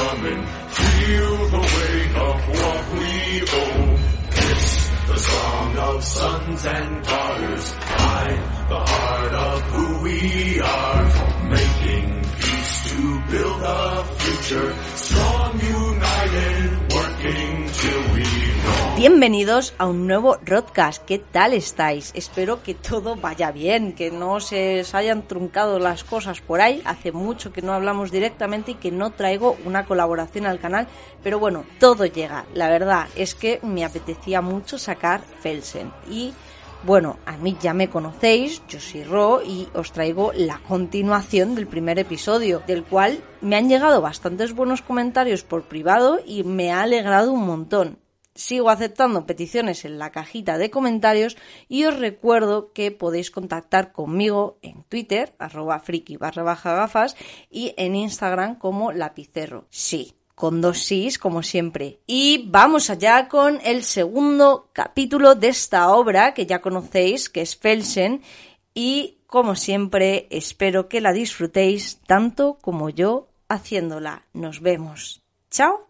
coming. Feel the weight of what we owe. It's the song of sons and daughters. Hide the heart of who we are. Making peace to build a future. Bienvenidos a un nuevo Rodcast. ¿Qué tal estáis? Espero que todo vaya bien, que no se os hayan truncado las cosas por ahí. Hace mucho que no hablamos directamente y que no traigo una colaboración al canal, pero bueno, todo llega. La verdad es que me apetecía mucho sacar Felsen y bueno, a mí ya me conocéis, yo soy Ro y os traigo la continuación del primer episodio, del cual me han llegado bastantes buenos comentarios por privado y me ha alegrado un montón. Sigo aceptando peticiones en la cajita de comentarios y os recuerdo que podéis contactar conmigo en Twitter, arroba friki barra baja gafas, y en Instagram como lapicero. Sí, con dos sís, como siempre. Y vamos allá con el segundo capítulo de esta obra que ya conocéis, que es Felsen, y como siempre espero que la disfrutéis tanto como yo haciéndola. Nos vemos. Chao.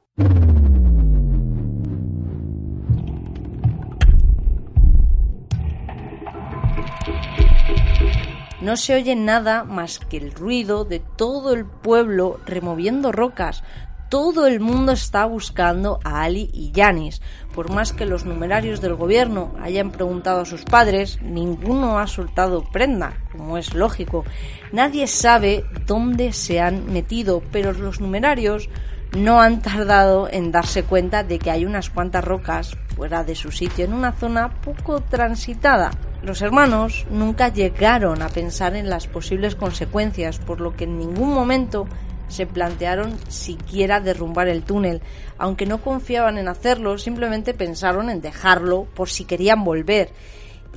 No se oye nada más que el ruido de todo el pueblo removiendo rocas, todo el mundo está buscando a Ali y Yanis. Por más que los numerarios del gobierno hayan preguntado a sus padres, ninguno ha soltado prenda, como es lógico. Nadie sabe dónde se han metido, pero los numerarios no han tardado en darse cuenta de que hay unas cuantas rocas fuera de su sitio en una zona poco transitada. Los hermanos nunca llegaron a pensar en las posibles consecuencias, por lo que en ningún momento se plantearon siquiera derrumbar el túnel. Aunque no confiaban en hacerlo, simplemente pensaron en dejarlo por si querían volver.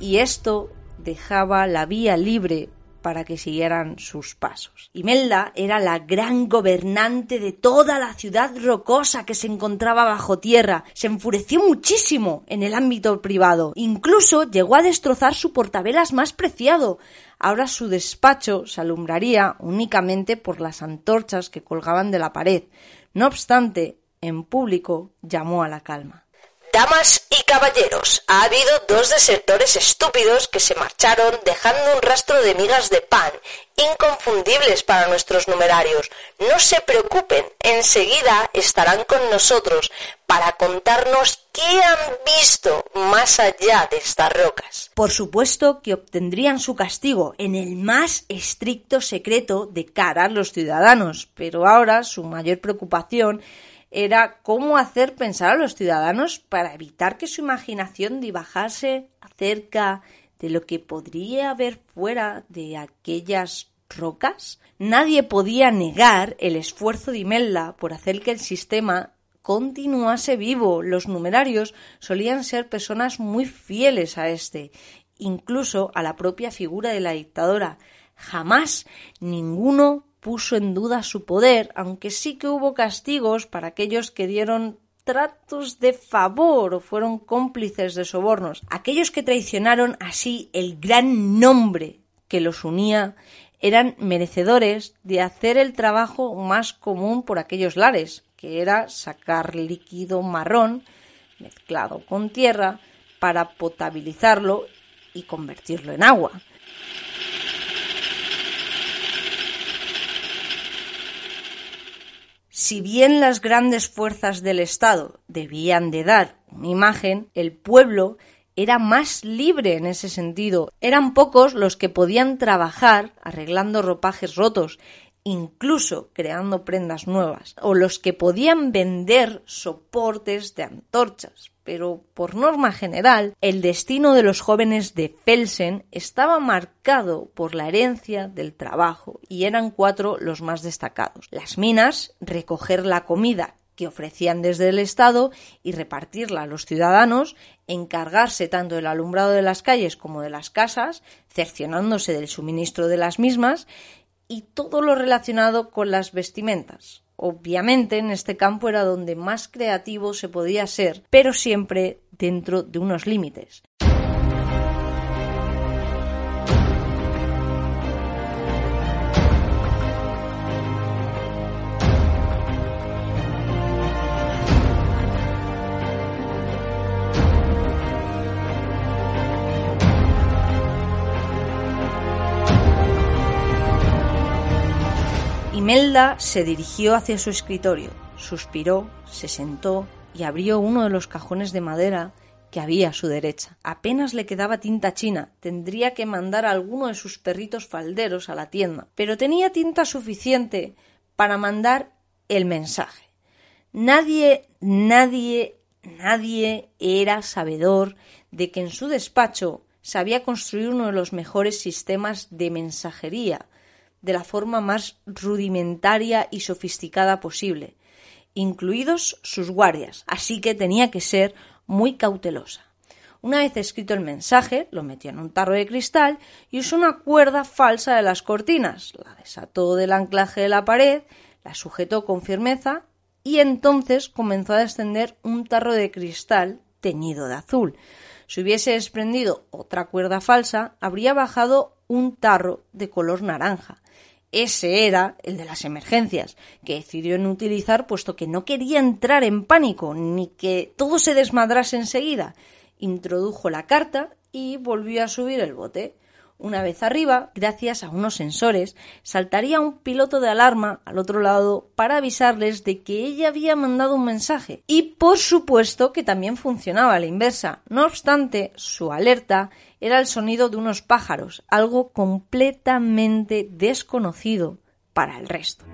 Y esto dejaba la vía libre para que siguieran sus pasos. Imelda era la gran gobernante de toda la ciudad rocosa que se encontraba bajo tierra. Se enfureció muchísimo en el ámbito privado. Incluso llegó a destrozar su portavelas más preciado. Ahora su despacho se alumbraría únicamente por las antorchas que colgaban de la pared. No obstante, en público llamó a la calma. Damas y caballeros, ha habido dos desertores estúpidos que se marcharon dejando un rastro de migas de pan, inconfundibles para nuestros numerarios. No se preocupen, enseguida estarán con nosotros para contarnos qué han visto más allá de estas rocas. Por supuesto que obtendrían su castigo en el más estricto secreto de cara a los ciudadanos, pero ahora su mayor preocupación era cómo hacer pensar a los ciudadanos para evitar que su imaginación divagase acerca de lo que podría haber fuera de aquellas rocas. Nadie podía negar el esfuerzo de Imelda por hacer que el sistema continuase vivo. Los numerarios solían ser personas muy fieles a este, incluso a la propia figura de la dictadora. Jamás ninguno puso en duda su poder, aunque sí que hubo castigos para aquellos que dieron tratos de favor o fueron cómplices de sobornos, aquellos que traicionaron así el gran nombre que los unía eran merecedores de hacer el trabajo más común por aquellos lares, que era sacar líquido marrón mezclado con tierra para potabilizarlo y convertirlo en agua. Si bien las grandes fuerzas del Estado debían de dar una imagen, el pueblo era más libre en ese sentido. Eran pocos los que podían trabajar arreglando ropajes rotos, incluso creando prendas nuevas, o los que podían vender soportes de antorchas. Pero por norma general, el destino de los jóvenes de Felsen estaba marcado por la herencia del trabajo, y eran cuatro los más destacados. Las minas, recoger la comida que ofrecían desde el Estado y repartirla a los ciudadanos, encargarse tanto del alumbrado de las calles como de las casas, cercionándose del suministro de las mismas y todo lo relacionado con las vestimentas. Obviamente en este campo era donde más creativo se podía ser, pero siempre dentro de unos límites. Imelda se dirigió hacia su escritorio, suspiró, se sentó y abrió uno de los cajones de madera que había a su derecha. Apenas le quedaba tinta china, tendría que mandar a alguno de sus perritos falderos a la tienda, pero tenía tinta suficiente para mandar el mensaje. Nadie, nadie, nadie era sabedor de que en su despacho sabía construir uno de los mejores sistemas de mensajería de la forma más rudimentaria y sofisticada posible, incluidos sus guardias, así que tenía que ser muy cautelosa. Una vez escrito el mensaje, lo metió en un tarro de cristal y usó una cuerda falsa de las cortinas, la desató del anclaje de la pared, la sujetó con firmeza y entonces comenzó a descender un tarro de cristal teñido de azul. Si hubiese desprendido otra cuerda falsa, habría bajado un tarro de color naranja. Ese era el de las emergencias, que decidió no utilizar puesto que no quería entrar en pánico ni que todo se desmadrase enseguida. Introdujo la carta y volvió a subir el bote. Una vez arriba, gracias a unos sensores, saltaría un piloto de alarma al otro lado para avisarles de que ella había mandado un mensaje. Y por supuesto que también funcionaba a la inversa. No obstante, su alerta era el sonido de unos pájaros, algo completamente desconocido para el resto.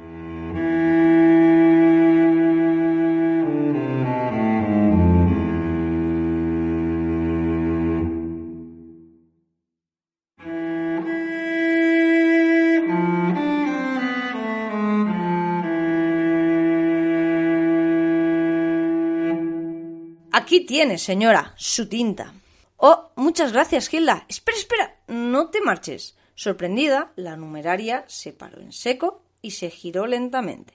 Aquí tiene, señora, su tinta. Oh, muchas gracias, Gilda. Espera, espera, no te marches. Sorprendida, la numeraria se paró en seco y se giró lentamente.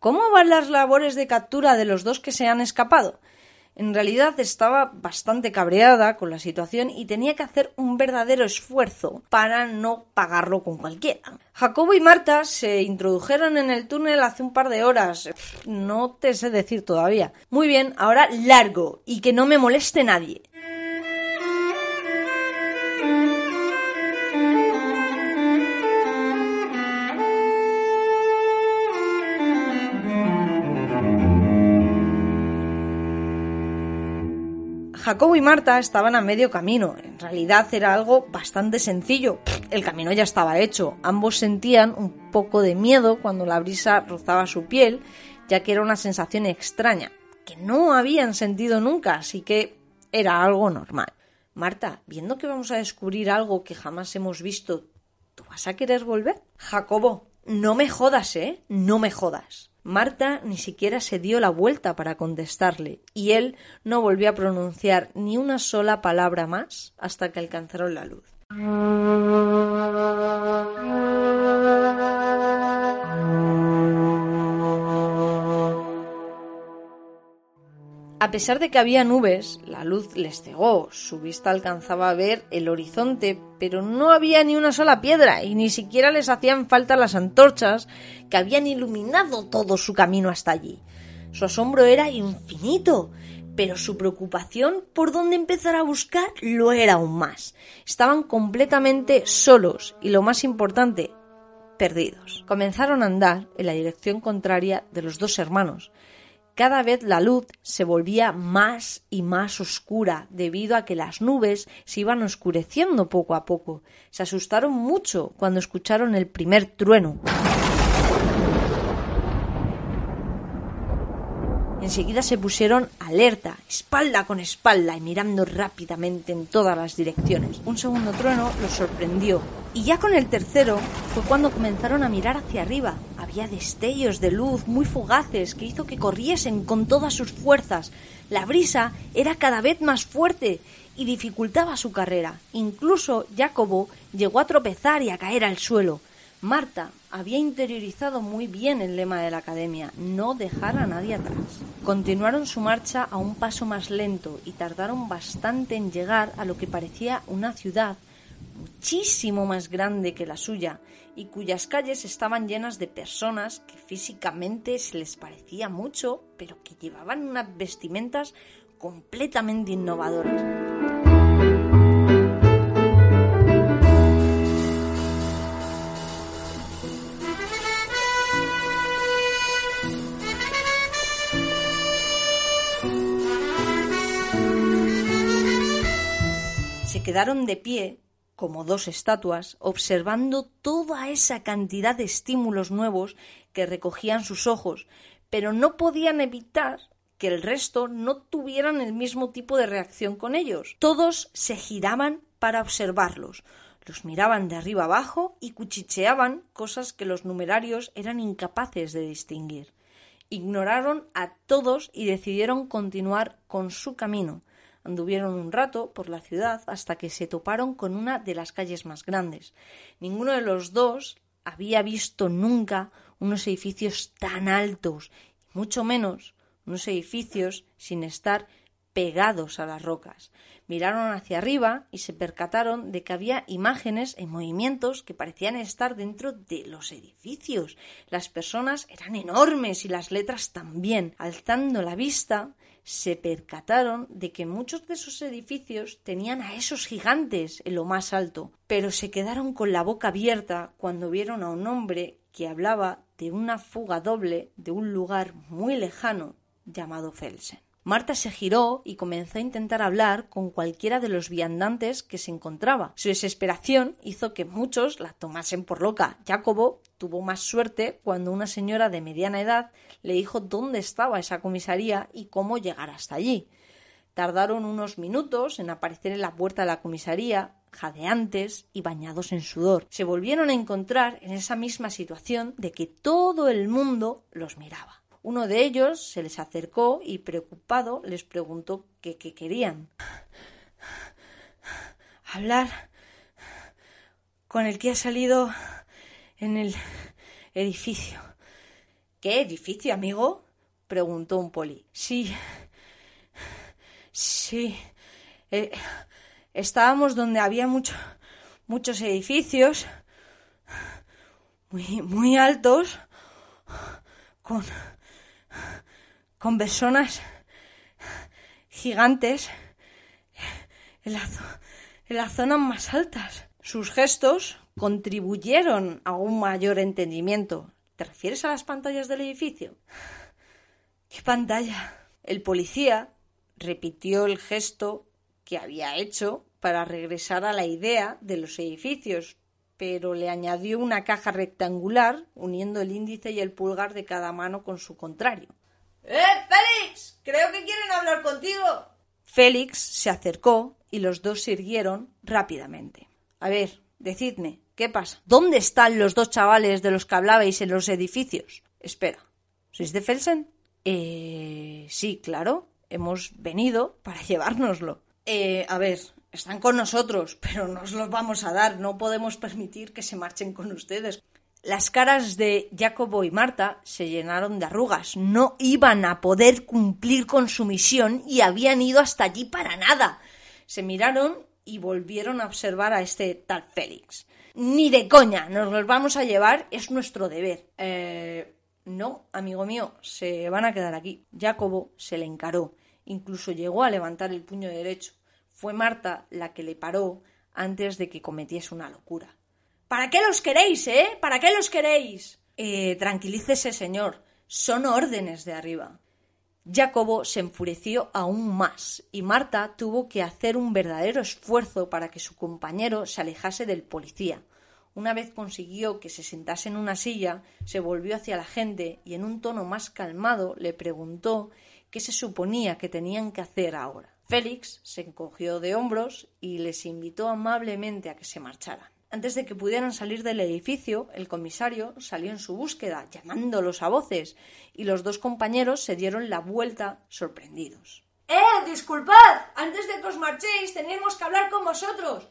¿Cómo van las labores de captura de los dos que se han escapado? En realidad estaba bastante cabreada con la situación y tenía que hacer un verdadero esfuerzo para no pagarlo con cualquiera. Jacobo y Marta se introdujeron en el túnel hace un par de horas. No te sé decir todavía. Muy bien, ahora largo y que no me moleste nadie. Jacobo y Marta estaban a medio camino. En realidad era algo bastante sencillo. El camino ya estaba hecho. Ambos sentían un poco de miedo cuando la brisa rozaba su piel, ya que era una sensación extraña, que no habían sentido nunca, así que era algo normal. Marta, viendo que vamos a descubrir algo que jamás hemos visto, ¿tú vas a querer volver? Jacobo, no me jodas, ¿eh? No me jodas. Marta ni siquiera se dio la vuelta para contestarle, y él no volvió a pronunciar ni una sola palabra más hasta que alcanzaron la luz. A pesar de que había nubes, la luz les cegó, su vista alcanzaba a ver el horizonte, pero no había ni una sola piedra y ni siquiera les hacían falta las antorchas que habían iluminado todo su camino hasta allí. Su asombro era infinito, pero su preocupación por dónde empezar a buscar lo era aún más. Estaban completamente solos y lo más importante, perdidos. Comenzaron a andar en la dirección contraria de los dos hermanos, cada vez la luz se volvía más y más oscura debido a que las nubes se iban oscureciendo poco a poco. Se asustaron mucho cuando escucharon el primer trueno. Enseguida se pusieron alerta, espalda con espalda y mirando rápidamente en todas las direcciones. Un segundo trueno los sorprendió y ya con el tercero fue cuando comenzaron a mirar hacia arriba. Había destellos de luz muy fugaces que hizo que corriesen con todas sus fuerzas. La brisa era cada vez más fuerte y dificultaba su carrera. Incluso Jacobo llegó a tropezar y a caer al suelo. Marta había interiorizado muy bien el lema de la academia, no dejar a nadie atrás. Continuaron su marcha a un paso más lento y tardaron bastante en llegar a lo que parecía una ciudad muchísimo más grande que la suya y cuyas calles estaban llenas de personas que físicamente se les parecía mucho, pero que llevaban unas vestimentas completamente innovadoras. Se quedaron de pie como dos estatuas, observando toda esa cantidad de estímulos nuevos que recogían sus ojos, pero no podían evitar que el resto no tuvieran el mismo tipo de reacción con ellos. Todos se giraban para observarlos, los miraban de arriba abajo y cuchicheaban cosas que los numerarios eran incapaces de distinguir. Ignoraron a todos y decidieron continuar con su camino, Anduvieron un rato por la ciudad hasta que se toparon con una de las calles más grandes. Ninguno de los dos había visto nunca unos edificios tan altos, y mucho menos unos edificios sin estar pegados a las rocas. Miraron hacia arriba y se percataron de que había imágenes en movimientos que parecían estar dentro de los edificios. Las personas eran enormes y las letras también. Alzando la vista, se percataron de que muchos de esos edificios tenían a esos gigantes en lo más alto, pero se quedaron con la boca abierta cuando vieron a un hombre que hablaba de una fuga doble de un lugar muy lejano llamado Felsen. Marta se giró y comenzó a intentar hablar con cualquiera de los viandantes que se encontraba. Su desesperación hizo que muchos la tomasen por loca. Jacobo tuvo más suerte cuando una señora de mediana edad le dijo dónde estaba esa comisaría y cómo llegar hasta allí. Tardaron unos minutos en aparecer en la puerta de la comisaría, jadeantes y bañados en sudor. Se volvieron a encontrar en esa misma situación de que todo el mundo los miraba. Uno de ellos se les acercó y preocupado les preguntó qué, querían. Hablar con el que ha salido en el edificio. ¿Qué edificio, amigo? preguntó un poli. Sí. Sí. Eh, estábamos donde había mucho, muchos edificios muy, muy altos con con personas gigantes en, las zonas más altas. Sus gestos contribuyeron a un mayor entendimiento. ¿Te refieres a las pantallas del edificio? ¿Qué pantalla? El policía repitió el gesto que había hecho para regresar a la idea de los edificios, pero le añadió una caja rectangular uniendo el índice y el pulgar de cada mano con su contrario. ¡Eh, Félix! Creo que quieren hablar contigo. Félix se acercó y los dos sirvieron rápidamente. A ver, decidme, ¿qué pasa? ¿Dónde están los dos chavales de los que hablabais en los edificios? Espera, ¿sois de Felsen? Eh. Sí, claro. Hemos venido para llevárnoslo. Eh, a ver, están con nosotros, pero no os los vamos a dar. No podemos permitir que se marchen con ustedes. Las caras de Jacobo y Marta se llenaron de arrugas. No iban a poder cumplir con su misión y habían ido hasta allí para nada. Se miraron y volvieron a observar a este tal Félix. Ni de coña, nos los vamos a llevar, es nuestro deber. Eh, no, amigo mío, se van a quedar aquí. Jacobo se le encaró, incluso llegó a levantar el puño derecho. Fue Marta la que le paró antes de que cometiese una locura. ¿Para qué los queréis, eh? ¿Para qué los queréis? Eh, tranquilícese, señor. Son órdenes de arriba. Jacobo se enfureció aún más y Marta tuvo que hacer un verdadero esfuerzo para que su compañero se alejase del policía. Una vez consiguió que se sentase en una silla, se volvió hacia la gente y en un tono más calmado le preguntó qué se suponía que tenían que hacer ahora. Félix se encogió de hombros y les invitó amablemente a que se marcharan. Antes de que pudieran salir del edificio, el comisario salió en su búsqueda, llamándolos a voces, y los dos compañeros se dieron la vuelta sorprendidos. ¡Eh! ¡Disculpad! Antes de que os marchéis, tenemos que hablar con vosotros.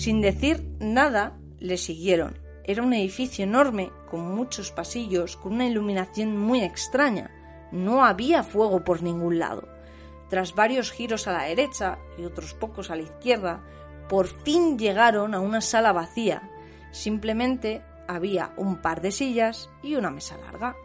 Sin decir nada, le siguieron. Era un edificio enorme, con muchos pasillos, con una iluminación muy extraña. No había fuego por ningún lado. Tras varios giros a la derecha y otros pocos a la izquierda, por fin llegaron a una sala vacía. Simplemente había un par de sillas y una mesa larga.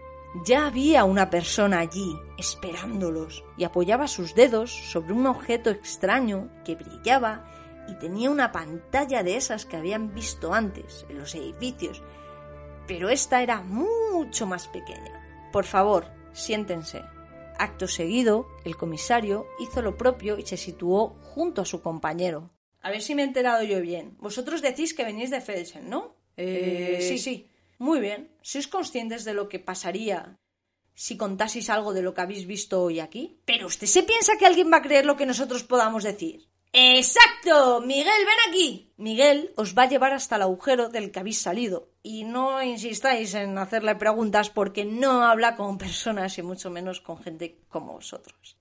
Ya había una persona allí, esperándolos, y apoyaba sus dedos sobre un objeto extraño que brillaba y tenía una pantalla de esas que habían visto antes en los edificios, pero esta era mucho más pequeña. Por favor, siéntense. Acto seguido, el comisario hizo lo propio y se situó junto a su compañero. A ver si me he enterado yo bien. Vosotros decís que venís de Felsen, ¿no? Eh, sí, sí. Muy bien. ¿Sois conscientes de lo que pasaría si contaseis algo de lo que habéis visto hoy aquí? Pero usted se piensa que alguien va a creer lo que nosotros podamos decir. ¡Exacto! Miguel, ven aquí. Miguel os va a llevar hasta el agujero del que habéis salido. Y no insistáis en hacerle preguntas porque no habla con personas y mucho menos con gente como vosotros.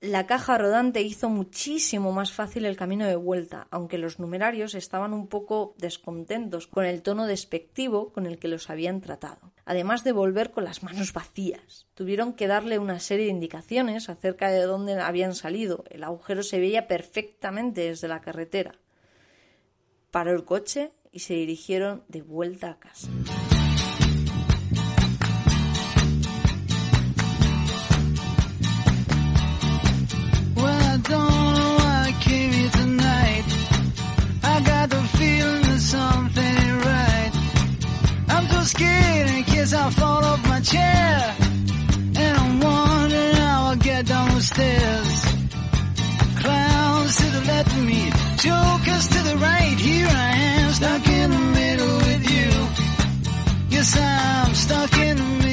La caja rodante hizo muchísimo más fácil el camino de vuelta, aunque los numerarios estaban un poco descontentos con el tono despectivo con el que los habían tratado, además de volver con las manos vacías. Tuvieron que darle una serie de indicaciones acerca de dónde habían salido. El agujero se veía perfectamente desde la carretera. Paró el coche y se dirigieron de vuelta a casa. scared in case I fall off my chair. And I'm wondering how I'll get down the stairs. Clowns to the left of me, jokers to the right. Here I am, stuck in the middle with you. Yes, I'm stuck in the middle.